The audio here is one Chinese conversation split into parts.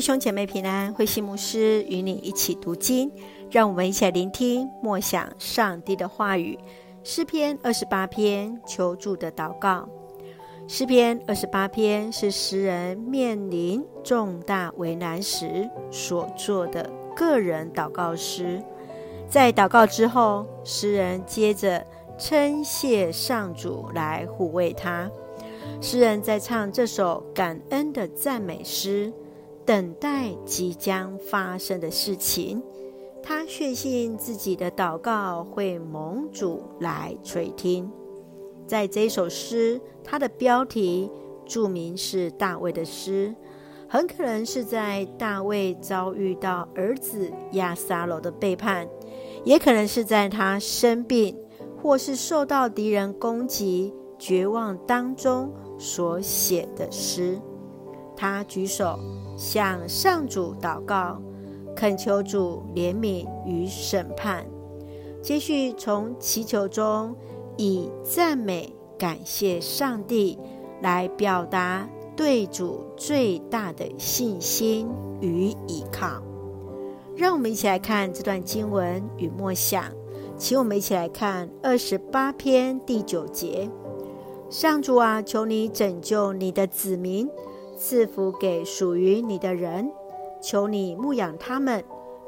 弟兄姐妹平安，慧馨牧师与你一起读经，让我们一起来聆听默想上帝的话语。诗篇二十八篇求助的祷告。诗篇二十八篇是诗人面临重大为难时所做的个人祷告诗。在祷告之后，诗人接着称谢上主来护卫他。诗人在唱这首感恩的赞美诗。等待即将发生的事情，他确信自己的祷告会蒙主来垂听。在这首诗，它的标题注明是大卫的诗，很可能是在大卫遭遇到儿子亚撒罗的背叛，也可能是在他生病或是受到敌人攻击、绝望当中所写的诗。他举手。向上主祷告，恳求主怜悯与审判。接续从祈求中，以赞美感谢上帝来表达对主最大的信心与依靠。让我们一起来看这段经文与默想，请我们一起来看二十八篇第九节：上主啊，求你拯救你的子民。赐福给属于你的人，求你牧养他们，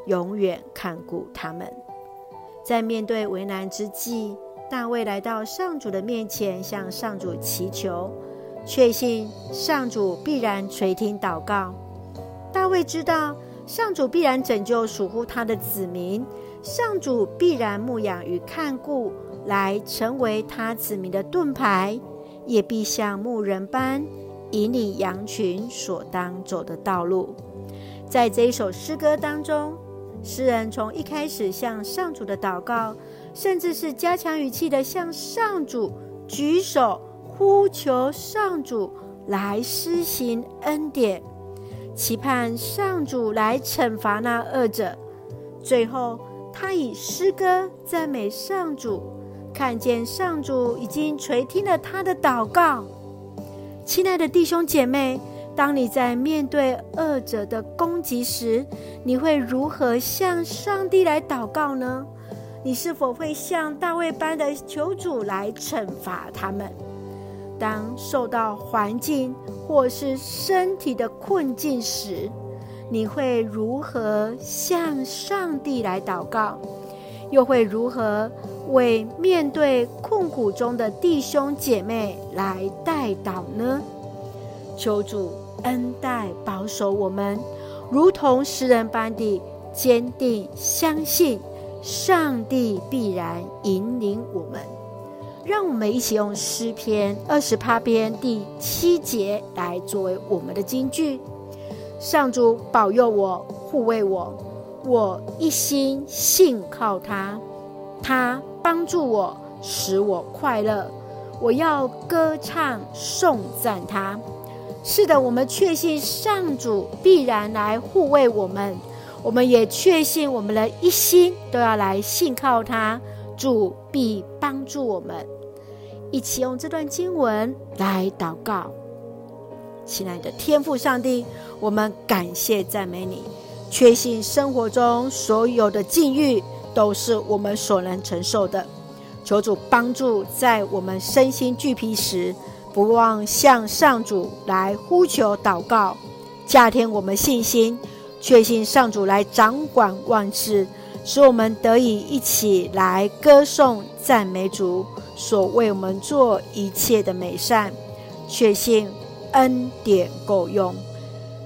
永远看顾他们。在面对为难之际，大卫来到上主的面前，向上主祈求，确信上主必然垂听祷告。大卫知道上主必然拯救属乎他的子民，上主必然牧养与看顾，来成为他子民的盾牌，也必像牧人般。引领羊群所当走的道路，在这一首诗歌当中，诗人从一开始向上主的祷告，甚至是加强语气的向上主举手呼求上主来施行恩典，期盼上主来惩罚那恶者。最后，他以诗歌赞美上主，看见上主已经垂听了他的祷告。亲爱的弟兄姐妹，当你在面对恶者的攻击时，你会如何向上帝来祷告呢？你是否会像大卫般的求主来惩罚他们？当受到环境或是身体的困境时，你会如何向上帝来祷告？又会如何为面对困苦中的弟兄姐妹来代祷呢？求主恩待保守我们，如同诗人般的坚定相信上帝必然引领我们。让我们一起用诗篇二十八篇第七节来作为我们的金句：上主保佑我，护卫我。我一心信靠他，他帮助我，使我快乐。我要歌唱颂赞他。是的，我们确信上主必然来护卫我们，我们也确信我们的一心都要来信靠他。主必帮助我们。一起用这段经文来祷告，亲爱的天父上帝，我们感谢赞美你。确信生活中所有的境遇都是我们所能承受的，求主帮助，在我们身心俱疲时，不忘向上主来呼求祷告，加添我们信心，确信上主来掌管万事，使我们得以一起来歌颂赞美主所为我们做一切的美善，确信恩典够用。